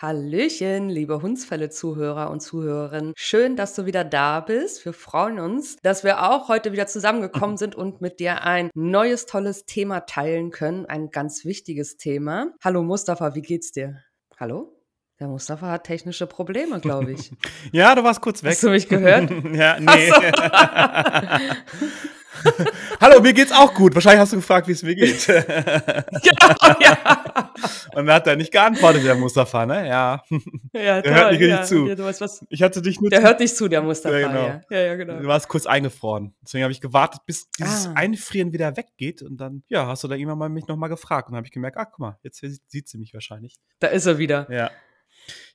Hallöchen, liebe Hundsfälle-Zuhörer und Zuhörerinnen. Schön, dass du wieder da bist. Wir freuen uns, dass wir auch heute wieder zusammengekommen sind und mit dir ein neues, tolles Thema teilen können. Ein ganz wichtiges Thema. Hallo Mustafa, wie geht's dir? Hallo? Der Mustafa hat technische Probleme, glaube ich. ja, du warst kurz weg. Hast du mich gehört? ja, nee. Hallo, mir geht's auch gut. Wahrscheinlich hast du gefragt, wie es mir geht. genau, ja. Und dann hat er nicht geantwortet, der Mustafa, ne? Ja. Ja, der toll, hört nicht ja. zu. Ja, was, ich hatte dich nur Der hört nicht zu, der Mustafa, ja, genau. ja. ja, ja genau. Du warst kurz eingefroren. Deswegen habe ich gewartet, bis dieses ah. Einfrieren wieder weggeht. Und dann, ja, hast du da irgendwann mal mich nochmal gefragt. Und dann habe ich gemerkt, ach, guck mal, jetzt sieht sie mich wahrscheinlich. Da ist er wieder. Ja.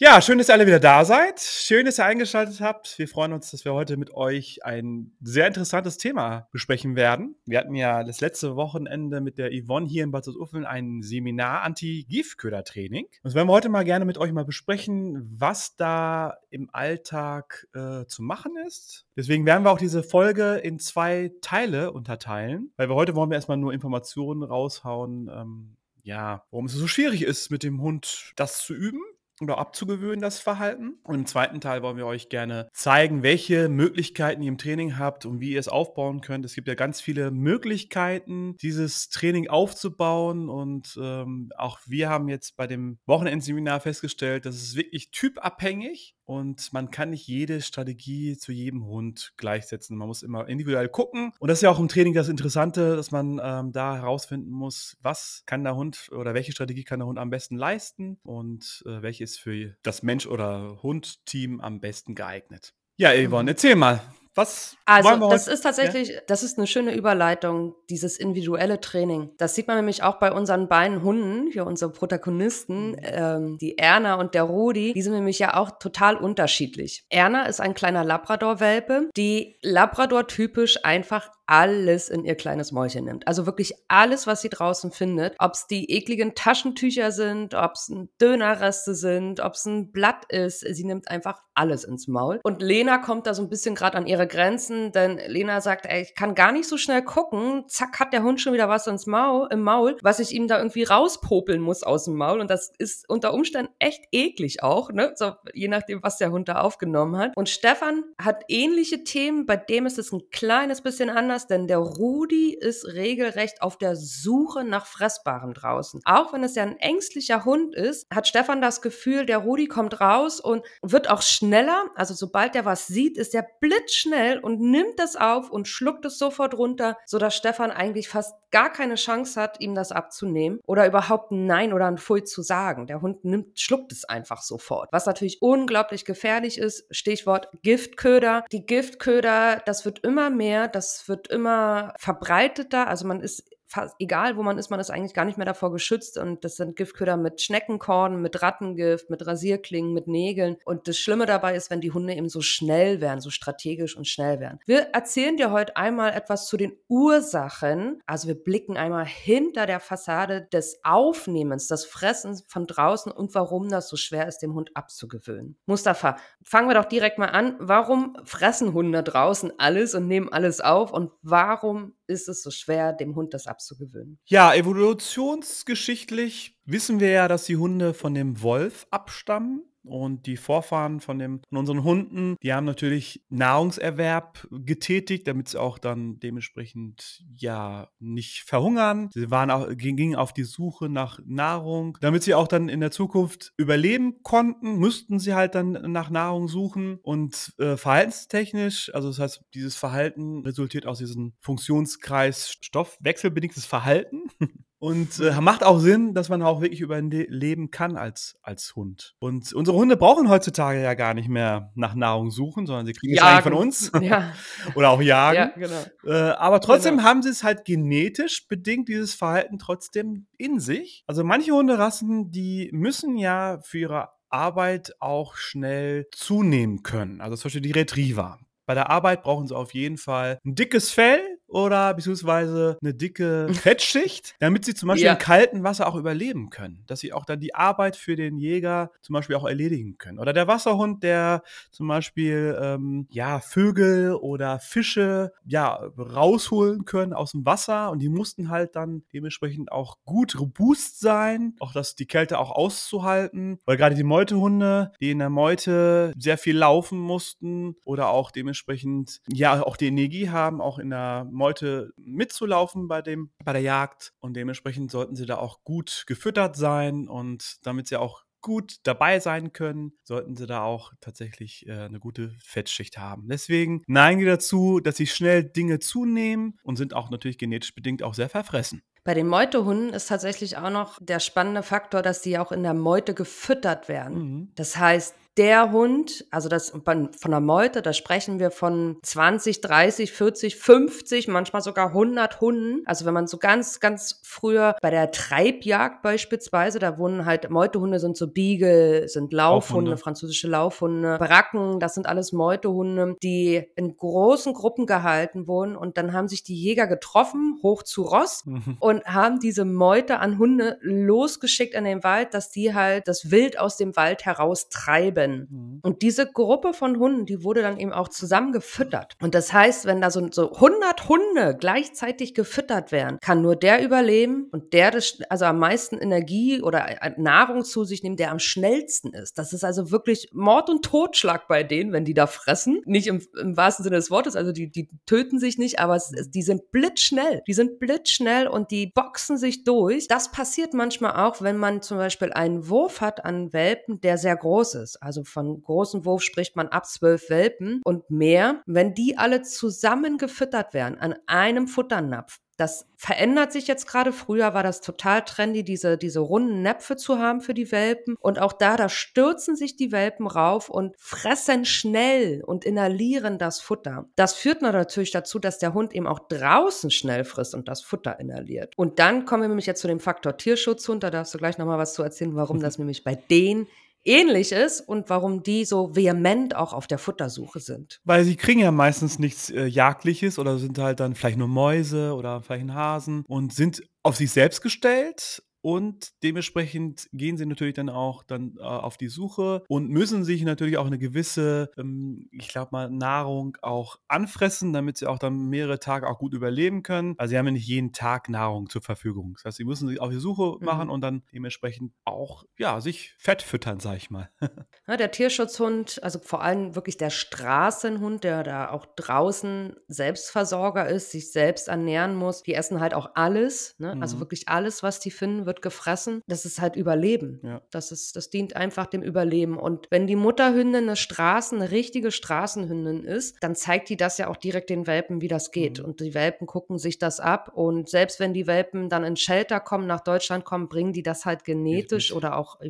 Ja, schön, dass ihr alle wieder da seid. Schön, dass ihr eingeschaltet habt. Wir freuen uns, dass wir heute mit euch ein sehr interessantes Thema besprechen werden. Wir hatten ja das letzte Wochenende mit der Yvonne hier in Bad Uffeln ein Seminar Anti-Giftköder-Training. Das werden wir heute mal gerne mit euch mal besprechen, was da im Alltag äh, zu machen ist. Deswegen werden wir auch diese Folge in zwei Teile unterteilen, weil wir heute wollen wir erstmal nur Informationen raushauen, ähm, ja, warum es so schwierig ist, mit dem Hund das zu üben oder abzugewöhnen, das Verhalten. Und im zweiten Teil wollen wir euch gerne zeigen, welche Möglichkeiten ihr im Training habt und wie ihr es aufbauen könnt. Es gibt ja ganz viele Möglichkeiten, dieses Training aufzubauen. Und ähm, auch wir haben jetzt bei dem Wochenendseminar festgestellt, dass es wirklich typabhängig und man kann nicht jede Strategie zu jedem Hund gleichsetzen. Man muss immer individuell gucken. Und das ist ja auch im Training das Interessante, dass man ähm, da herausfinden muss, was kann der Hund oder welche Strategie kann der Hund am besten leisten und äh, welche ist für das Mensch- oder Hund-Team am besten geeignet. Ja, Yvonne, mhm. erzähl mal, was also, das ist tatsächlich, ja? das ist eine schöne Überleitung, dieses individuelle Training. Das sieht man nämlich auch bei unseren beiden Hunden, hier unsere Protagonisten, mhm. ähm, die Erna und der Rudi, die sind nämlich ja auch total unterschiedlich. Erna ist ein kleiner Labrador-Welpe, die Labrador-typisch einfach alles in ihr kleines Mäulchen nimmt. Also wirklich alles, was sie draußen findet. Ob es die ekligen Taschentücher sind, ob es Dönerreste sind, ob es ein Blatt ist. Sie nimmt einfach alles ins Maul. Und Lena kommt da so ein bisschen gerade an ihre Grenzen, denn Lena sagt, ey, ich kann gar nicht so schnell gucken. Zack, hat der Hund schon wieder was ins Maul, im Maul, was ich ihm da irgendwie rauspopeln muss aus dem Maul. Und das ist unter Umständen echt eklig auch, ne? So, je nachdem, was der Hund da aufgenommen hat. Und Stefan hat ähnliche Themen, bei dem ist es ein kleines bisschen anders anders, denn der Rudi ist regelrecht auf der Suche nach Fressbarem draußen. Auch wenn es ja ein ängstlicher Hund ist, hat Stefan das Gefühl, der Rudi kommt raus und wird auch schneller. Also sobald er was sieht, ist er blitzschnell und nimmt das auf und schluckt es sofort runter, sodass Stefan eigentlich fast gar keine Chance hat, ihm das abzunehmen oder überhaupt ein Nein oder ein Pfui zu sagen. Der Hund nimmt, schluckt es einfach sofort. Was natürlich unglaublich gefährlich ist, Stichwort Giftköder. Die Giftköder, das wird immer mehr, das wird immer verbreiteter. Also man ist fast egal, wo man ist, man ist eigentlich gar nicht mehr davor geschützt. Und das sind Giftköder mit Schneckenkorn, mit Rattengift, mit Rasierklingen, mit Nägeln. Und das Schlimme dabei ist, wenn die Hunde eben so schnell werden, so strategisch und schnell werden. Wir erzählen dir heute einmal etwas zu den Ursachen. Also wir blicken einmal hinter der Fassade des Aufnehmens, des Fressens von draußen und warum das so schwer ist, dem Hund abzugewöhnen. Mustafa, fangen wir doch direkt mal an. Warum fressen Hunde draußen alles und nehmen alles auf? Und warum ist es so schwer, dem Hund das abzugewöhnen? Ja, evolutionsgeschichtlich wissen wir ja, dass die Hunde von dem Wolf abstammen. Und die Vorfahren von, dem, von unseren Hunden, die haben natürlich Nahrungserwerb getätigt, damit sie auch dann dementsprechend ja nicht verhungern. Sie waren auch, gingen auf die Suche nach Nahrung. Damit sie auch dann in der Zukunft überleben konnten, müssten sie halt dann nach Nahrung suchen. Und äh, verhaltenstechnisch, also das heißt, dieses Verhalten resultiert aus diesem Funktionskreis stoffwechselbedingtes Verhalten. Und äh, macht auch Sinn, dass man auch wirklich überleben kann als, als Hund. Und unsere Hunde brauchen heutzutage ja gar nicht mehr nach Nahrung suchen, sondern sie kriegen es eigentlich von uns. Ja. Oder auch jagen. Ja, genau. Äh, aber trotzdem genau. haben sie es halt genetisch bedingt, dieses Verhalten trotzdem in sich. Also manche Hunderassen, die müssen ja für ihre Arbeit auch schnell zunehmen können. Also zum Beispiel die Retriever. Bei der Arbeit brauchen sie auf jeden Fall ein dickes Fell, oder beziehungsweise eine dicke Fettschicht, damit sie zum Beispiel ja. im kalten Wasser auch überleben können. Dass sie auch dann die Arbeit für den Jäger zum Beispiel auch erledigen können. Oder der Wasserhund, der zum Beispiel ähm, ja Vögel oder Fische ja rausholen können aus dem Wasser und die mussten halt dann dementsprechend auch gut robust sein, auch das die Kälte auch auszuhalten. Weil gerade die Meutehunde, die in der Meute sehr viel laufen mussten oder auch dementsprechend ja auch die Energie haben, auch in der Meute mitzulaufen bei dem bei der Jagd und dementsprechend sollten sie da auch gut gefüttert sein und damit sie auch gut dabei sein können, sollten sie da auch tatsächlich äh, eine gute Fettschicht haben. Deswegen neigen die dazu, dass sie schnell Dinge zunehmen und sind auch natürlich genetisch bedingt auch sehr verfressen. Bei den Meutehunden ist tatsächlich auch noch der spannende Faktor, dass die auch in der Meute gefüttert werden. Mhm. Das heißt, der Hund, also das von der Meute, da sprechen wir von 20, 30, 40, 50, manchmal sogar 100 Hunden. Also wenn man so ganz, ganz früher bei der Treibjagd beispielsweise, da wurden halt Meutehunde sind so Beagle, sind Laufhunde, Laufhunde, französische Laufhunde, Bracken, das sind alles Meutehunde, die in großen Gruppen gehalten wurden und dann haben sich die Jäger getroffen, hoch zu Ross mhm. und haben diese Meute an Hunde losgeschickt in den Wald, dass die halt das Wild aus dem Wald heraus treiben können. Mhm. Und diese Gruppe von Hunden, die wurde dann eben auch zusammen gefüttert. Und das heißt, wenn da so, so 100 Hunde gleichzeitig gefüttert werden, kann nur der überleben und der also am meisten Energie oder äh, Nahrung zu sich nimmt, der am schnellsten ist. Das ist also wirklich Mord und Totschlag bei denen, wenn die da fressen. Nicht im, im wahrsten Sinne des Wortes, also die, die töten sich nicht, aber es, die sind blitzschnell. Die sind blitzschnell und die boxen sich durch. Das passiert manchmal auch, wenn man zum Beispiel einen Wurf hat an Welpen, der sehr groß ist. Also also von großen Wurf spricht man ab zwölf Welpen und mehr, wenn die alle zusammen gefüttert werden an einem Futternapf, das verändert sich jetzt gerade. Früher war das total trendy, diese, diese runden Näpfe zu haben für die Welpen. Und auch da, da stürzen sich die Welpen rauf und fressen schnell und inhalieren das Futter. Das führt natürlich dazu, dass der Hund eben auch draußen schnell frisst und das Futter inhaliert. Und dann kommen wir nämlich jetzt zu dem Faktor Tierschutzhund. Da darfst du gleich nochmal was zu erzählen, warum das nämlich bei denen ähnlich ist und warum die so vehement auch auf der Futtersuche sind. Weil sie kriegen ja meistens nichts äh, Jagdliches oder sind halt dann vielleicht nur Mäuse oder vielleicht ein Hasen und sind auf sich selbst gestellt und dementsprechend gehen sie natürlich dann auch dann äh, auf die Suche und müssen sich natürlich auch eine gewisse, ähm, ich glaube mal, Nahrung auch anfressen, damit sie auch dann mehrere Tage auch gut überleben können. Also sie haben ja nicht jeden Tag Nahrung zur Verfügung. Das heißt, sie müssen sich auf die Suche mhm. machen und dann dementsprechend auch, ja, sich fett füttern, sag ich mal. ja, der Tierschutzhund, also vor allem wirklich der Straßenhund, der da auch draußen Selbstversorger ist, sich selbst ernähren muss, die essen halt auch alles, ne? Also mhm. also wirklich alles, was die finden, wird gefressen. Das ist halt Überleben. Ja. Das, ist, das dient einfach dem Überleben. Und wenn die Mutterhündin eine Straßen, eine richtige Straßenhündin ist, dann zeigt die das ja auch direkt den Welpen, wie das geht. Mhm. Und die Welpen gucken sich das ab. Und selbst wenn die Welpen dann in Shelter kommen, nach Deutschland kommen, bringen die das halt genetisch oder auch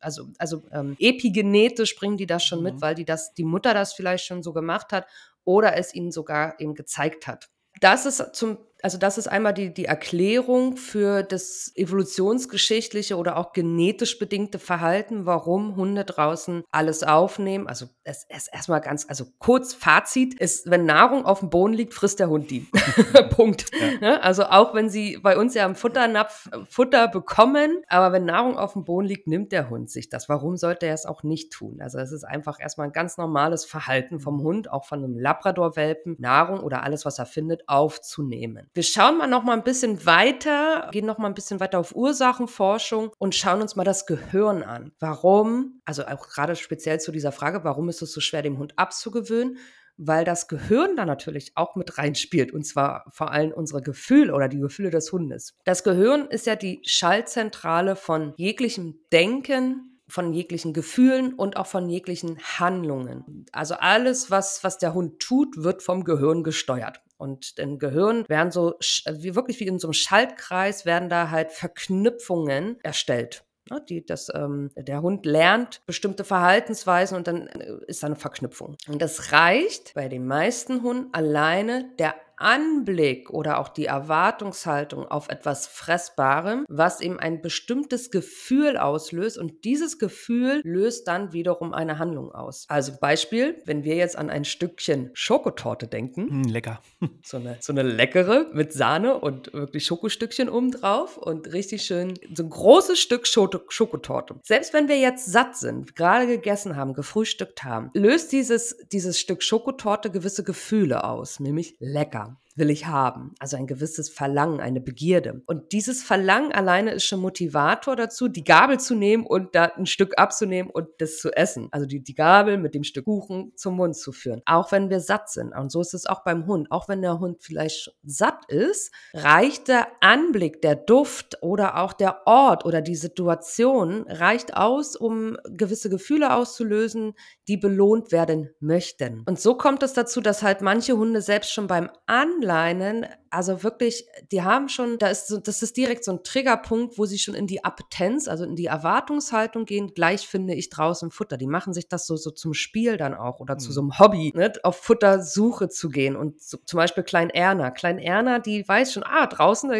also, also ähm, epigenetisch bringen die das schon mhm. mit, weil die das, die Mutter das vielleicht schon so gemacht hat oder es ihnen sogar eben gezeigt hat. Das ist zum also das ist einmal die, die Erklärung für das evolutionsgeschichtliche oder auch genetisch bedingte Verhalten, warum Hunde draußen alles aufnehmen. Also es ist erstmal ganz, also kurz Fazit ist, wenn Nahrung auf dem Boden liegt, frisst der Hund die. Punkt. Ja. Ne? Also auch wenn sie bei uns ja am Futternapf Futter bekommen, aber wenn Nahrung auf dem Boden liegt, nimmt der Hund sich das. Warum sollte er es auch nicht tun? Also es ist einfach erstmal ein ganz normales Verhalten vom Hund, auch von einem Labrador-Welpen, Nahrung oder alles, was er findet, aufzunehmen. Wir schauen mal noch mal ein bisschen weiter, gehen noch mal ein bisschen weiter auf Ursachenforschung und schauen uns mal das Gehirn an. Warum? Also auch gerade speziell zu dieser Frage, warum ist es so schwer, dem Hund abzugewöhnen? Weil das Gehirn da natürlich auch mit reinspielt und zwar vor allem unsere Gefühle oder die Gefühle des Hundes. Das Gehirn ist ja die Schaltzentrale von jeglichem Denken, von jeglichen Gefühlen und auch von jeglichen Handlungen. Also alles, was, was der Hund tut, wird vom Gehirn gesteuert. Und im Gehirn werden so, wie wirklich wie in so einem Schaltkreis, werden da halt Verknüpfungen erstellt. Die, das, ähm, der Hund lernt bestimmte Verhaltensweisen und dann äh, ist da eine Verknüpfung. Und das reicht bei den meisten Hunden alleine der Anblick oder auch die Erwartungshaltung auf etwas Fressbarem, was eben ein bestimmtes Gefühl auslöst und dieses Gefühl löst dann wiederum eine Handlung aus. Also Beispiel, wenn wir jetzt an ein Stückchen Schokotorte denken. Mm, lecker. So eine, so eine leckere mit Sahne und wirklich Schokostückchen obendrauf und richtig schön so ein großes Stück Schokotorte. Selbst wenn wir jetzt satt sind, gerade gegessen haben, gefrühstückt haben, löst dieses, dieses Stück Schokotorte gewisse Gefühle aus, nämlich lecker will ich haben. Also ein gewisses Verlangen, eine Begierde. Und dieses Verlangen alleine ist schon Motivator dazu, die Gabel zu nehmen und da ein Stück abzunehmen und das zu essen. Also die, die Gabel mit dem Stück Kuchen zum Mund zu führen. Auch wenn wir satt sind. Und so ist es auch beim Hund. Auch wenn der Hund vielleicht satt ist, reicht der Anblick, der Duft oder auch der Ort oder die Situation reicht aus, um gewisse Gefühle auszulösen, die belohnt werden möchten. Und so kommt es dazu, dass halt manche Hunde selbst schon beim Anblick Anleinen, also wirklich, die haben schon, da ist so, das ist direkt so ein Triggerpunkt, wo sie schon in die Appetenz, also in die Erwartungshaltung gehen. Gleich finde ich draußen Futter. Die machen sich das so, so zum Spiel dann auch oder mhm. zu so einem Hobby, ne, auf Futtersuche zu gehen. Und so, zum Beispiel Klein Erna. Klein Erna, die weiß schon, ah, draußen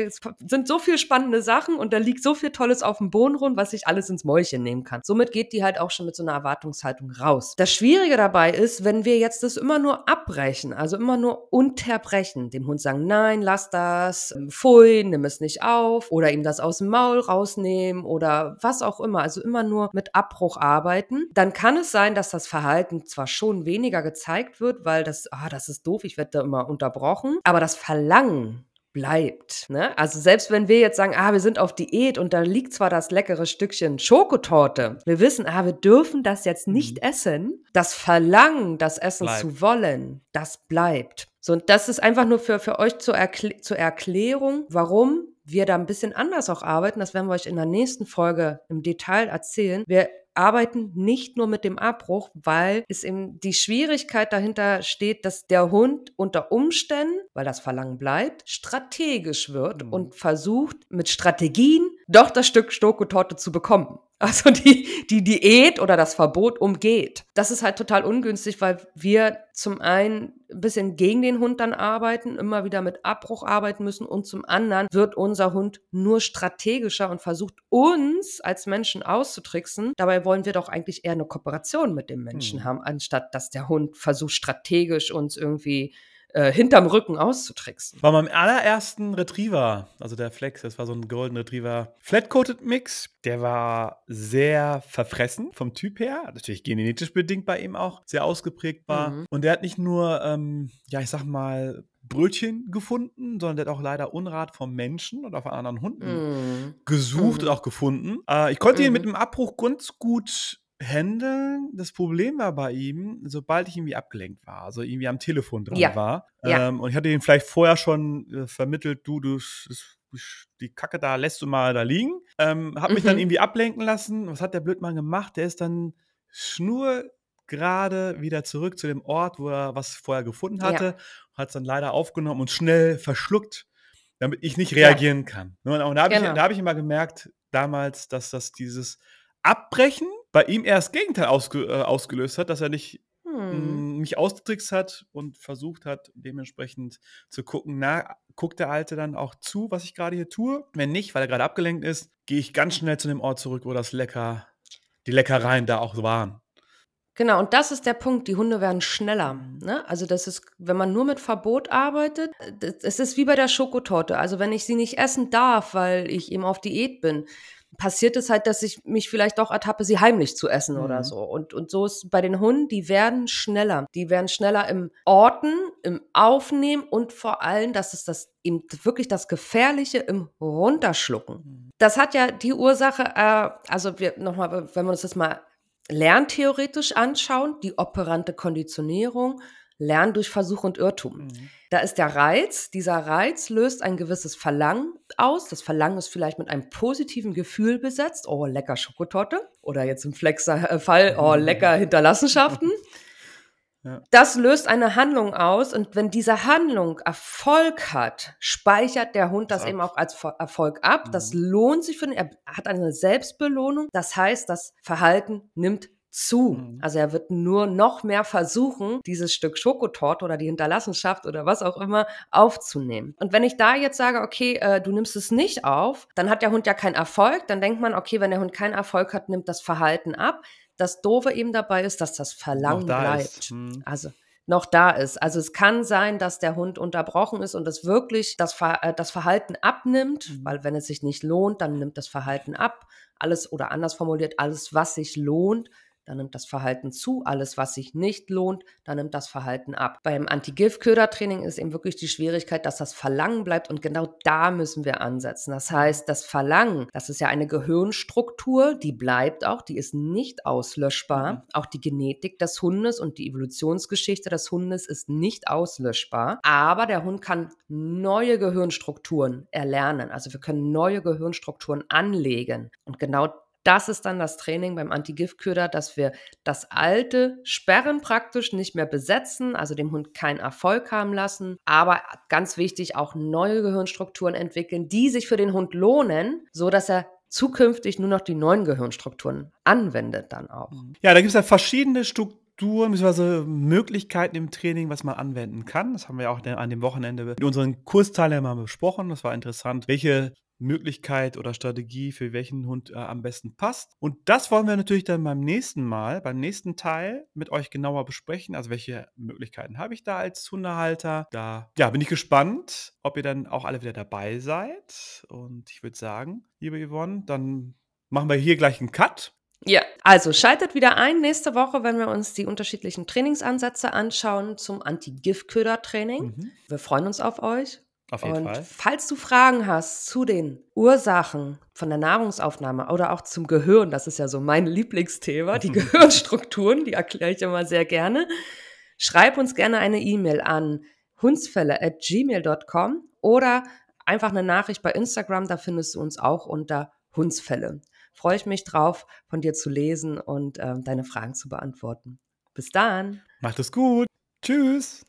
sind so viele spannende Sachen und da liegt so viel Tolles auf dem Boden rum, was ich alles ins Mäulchen nehmen kann. Somit geht die halt auch schon mit so einer Erwartungshaltung raus. Das Schwierige dabei ist, wenn wir jetzt das immer nur abbrechen, also immer nur unterbrechen, dem Hund sagen, nein, lass das, ähm, pfui, nimm es nicht auf oder ihm das aus dem Maul rausnehmen oder was auch immer, also immer nur mit Abbruch arbeiten, dann kann es sein, dass das Verhalten zwar schon weniger gezeigt wird, weil das, ah, das ist doof, ich werde da immer unterbrochen, aber das Verlangen bleibt. Ne? Also selbst wenn wir jetzt sagen, ah, wir sind auf Diät und da liegt zwar das leckere Stückchen Schokotorte, wir wissen, ah, wir dürfen das jetzt nicht mhm. essen, das Verlangen, das Essen bleibt. zu wollen, das bleibt. So, und das ist einfach nur für, für euch zur, Erkl zur Erklärung, warum wir da ein bisschen anders auch arbeiten. Das werden wir euch in der nächsten Folge im Detail erzählen. Wir arbeiten nicht nur mit dem Abbruch, weil es eben die Schwierigkeit dahinter steht, dass der Hund unter Umständen, weil das Verlangen bleibt, strategisch wird mhm. und versucht mit Strategien doch das Stück Stokotorte zu bekommen also die, die Diät oder das Verbot umgeht. Das ist halt total ungünstig, weil wir zum einen ein bisschen gegen den Hund dann arbeiten, immer wieder mit Abbruch arbeiten müssen und zum anderen wird unser Hund nur strategischer und versucht uns als Menschen auszutricksen. Dabei wollen wir doch eigentlich eher eine Kooperation mit dem Menschen hm. haben, anstatt dass der Hund versucht strategisch uns irgendwie äh, hinterm Rücken auszutricksen. Bei meinem allerersten Retriever, also der Flex, das war so ein Golden Retriever Flat-Coated Mix, der war sehr verfressen vom Typ her, natürlich genetisch bedingt bei ihm auch, sehr ausgeprägt war. Mhm. Und der hat nicht nur, ähm, ja, ich sag mal, Brötchen gefunden, sondern der hat auch leider Unrat vom Menschen oder von anderen Hunden mm. gesucht mm. und auch gefunden. Äh, ich konnte mm. ihn mit dem Abbruch ganz gut handeln. Das Problem war bei ihm, sobald ich irgendwie abgelenkt war, also irgendwie am Telefon dran ja. war, ja. Ähm, und ich hatte ihn vielleicht vorher schon äh, vermittelt, du, du, die Kacke da lässt du mal da liegen, ähm, hab mhm. mich dann mhm. irgendwie ablenken lassen. Was hat der Blödmann gemacht? Der ist dann schnurgerade wieder zurück zu dem Ort, wo er was vorher gefunden hatte, ja. hat es dann leider aufgenommen und schnell verschluckt, damit ich nicht reagieren kann. Und da habe genau. ich, hab ich immer gemerkt, damals, dass das dieses Abbrechen bei ihm eher das Gegenteil ausge, äh, ausgelöst hat, dass er nicht hm. mich ausgetrickst hat und versucht hat, dementsprechend zu gucken, na, guckt der Alte dann auch zu, was ich gerade hier tue? Wenn nicht, weil er gerade abgelenkt ist, gehe ich ganz schnell zu dem Ort zurück, wo das Lecker, die Leckereien da auch waren. Genau, und das ist der Punkt. Die Hunde werden schneller. Ne? Also, das ist, wenn man nur mit Verbot arbeitet, es ist wie bei der Schokotorte. Also, wenn ich sie nicht essen darf, weil ich eben auf Diät bin, passiert es halt, dass ich mich vielleicht doch ertappe, sie heimlich zu essen mhm. oder so. Und, und so ist bei den Hunden, die werden schneller. Die werden schneller im Orten, im Aufnehmen und vor allem, das ist das eben wirklich das Gefährliche im Runterschlucken. Mhm. Das hat ja die Ursache, äh, also wir nochmal, wenn wir uns das mal lerntheoretisch anschauen, die operante Konditionierung, Lernen durch Versuch und Irrtum. Mhm. Da ist der Reiz, dieser Reiz löst ein gewisses Verlangen aus. Das Verlangen ist vielleicht mit einem positiven Gefühl besetzt. Oh, lecker Schokotorte. Oder jetzt im Flexer-Fall, oh, lecker Hinterlassenschaften. Ja. Das löst eine Handlung aus und wenn diese Handlung Erfolg hat, speichert der Hund das, das eben auch als Erfolg ab. Mhm. Das lohnt sich für ihn. Er hat eine Selbstbelohnung. Das heißt, das Verhalten nimmt zu. Mhm. Also er wird nur noch mehr versuchen, dieses Stück Schokotorte oder die Hinterlassenschaft oder was auch immer aufzunehmen. Und wenn ich da jetzt sage, okay, äh, du nimmst es nicht auf, dann hat der Hund ja keinen Erfolg. Dann denkt man, okay, wenn der Hund keinen Erfolg hat, nimmt das Verhalten ab. Das Doofe eben dabei ist, dass das Verlangen da bleibt. Hm. Also noch da ist. Also es kann sein, dass der Hund unterbrochen ist und es wirklich das, Ver äh, das Verhalten abnimmt, mhm. weil wenn es sich nicht lohnt, dann nimmt das Verhalten ab. Alles oder anders formuliert, alles, was sich lohnt, dann nimmt das Verhalten zu. Alles, was sich nicht lohnt, dann nimmt das Verhalten ab. Beim Anti-Gift-Köder-Training ist eben wirklich die Schwierigkeit, dass das Verlangen bleibt und genau da müssen wir ansetzen. Das heißt, das Verlangen, das ist ja eine Gehirnstruktur, die bleibt auch, die ist nicht auslöschbar. Mhm. Auch die Genetik des Hundes und die Evolutionsgeschichte des Hundes ist nicht auslöschbar. Aber der Hund kann neue Gehirnstrukturen erlernen. Also wir können neue Gehirnstrukturen anlegen. Und genau das ist dann das Training beim Anti-Gift-Köder, dass wir das alte Sperren praktisch nicht mehr besetzen, also dem Hund keinen Erfolg haben lassen, aber ganz wichtig auch neue Gehirnstrukturen entwickeln, die sich für den Hund lohnen, so dass er zukünftig nur noch die neuen Gehirnstrukturen anwendet dann auch. Mhm. Ja, da gibt es ja verschiedene Strukturen bzw. Möglichkeiten im Training, was man anwenden kann. Das haben wir auch an dem Wochenende mit unseren Kursteilnehmern besprochen. Das war interessant, welche Möglichkeit oder Strategie für welchen Hund äh, am besten passt. Und das wollen wir natürlich dann beim nächsten Mal, beim nächsten Teil mit euch genauer besprechen. Also welche Möglichkeiten habe ich da als Hundehalter? Da ja, bin ich gespannt, ob ihr dann auch alle wieder dabei seid. Und ich würde sagen, liebe Yvonne, dann machen wir hier gleich einen Cut. Ja, also schaltet wieder ein nächste Woche, wenn wir uns die unterschiedlichen Trainingsansätze anschauen zum Anti-Gift-Köder-Training. Mhm. Wir freuen uns auf euch auf jeden und Fall. falls du Fragen hast zu den Ursachen von der Nahrungsaufnahme oder auch zum Gehirn, das ist ja so mein Lieblingsthema, die Gehirnstrukturen, die erkläre ich immer sehr gerne, schreib uns gerne eine E-Mail an hundsfälle@gmail.com oder einfach eine Nachricht bei Instagram, da findest du uns auch unter Hundsfälle. Freue ich mich drauf, von dir zu lesen und äh, deine Fragen zu beantworten. Bis dann. Macht es gut. Tschüss.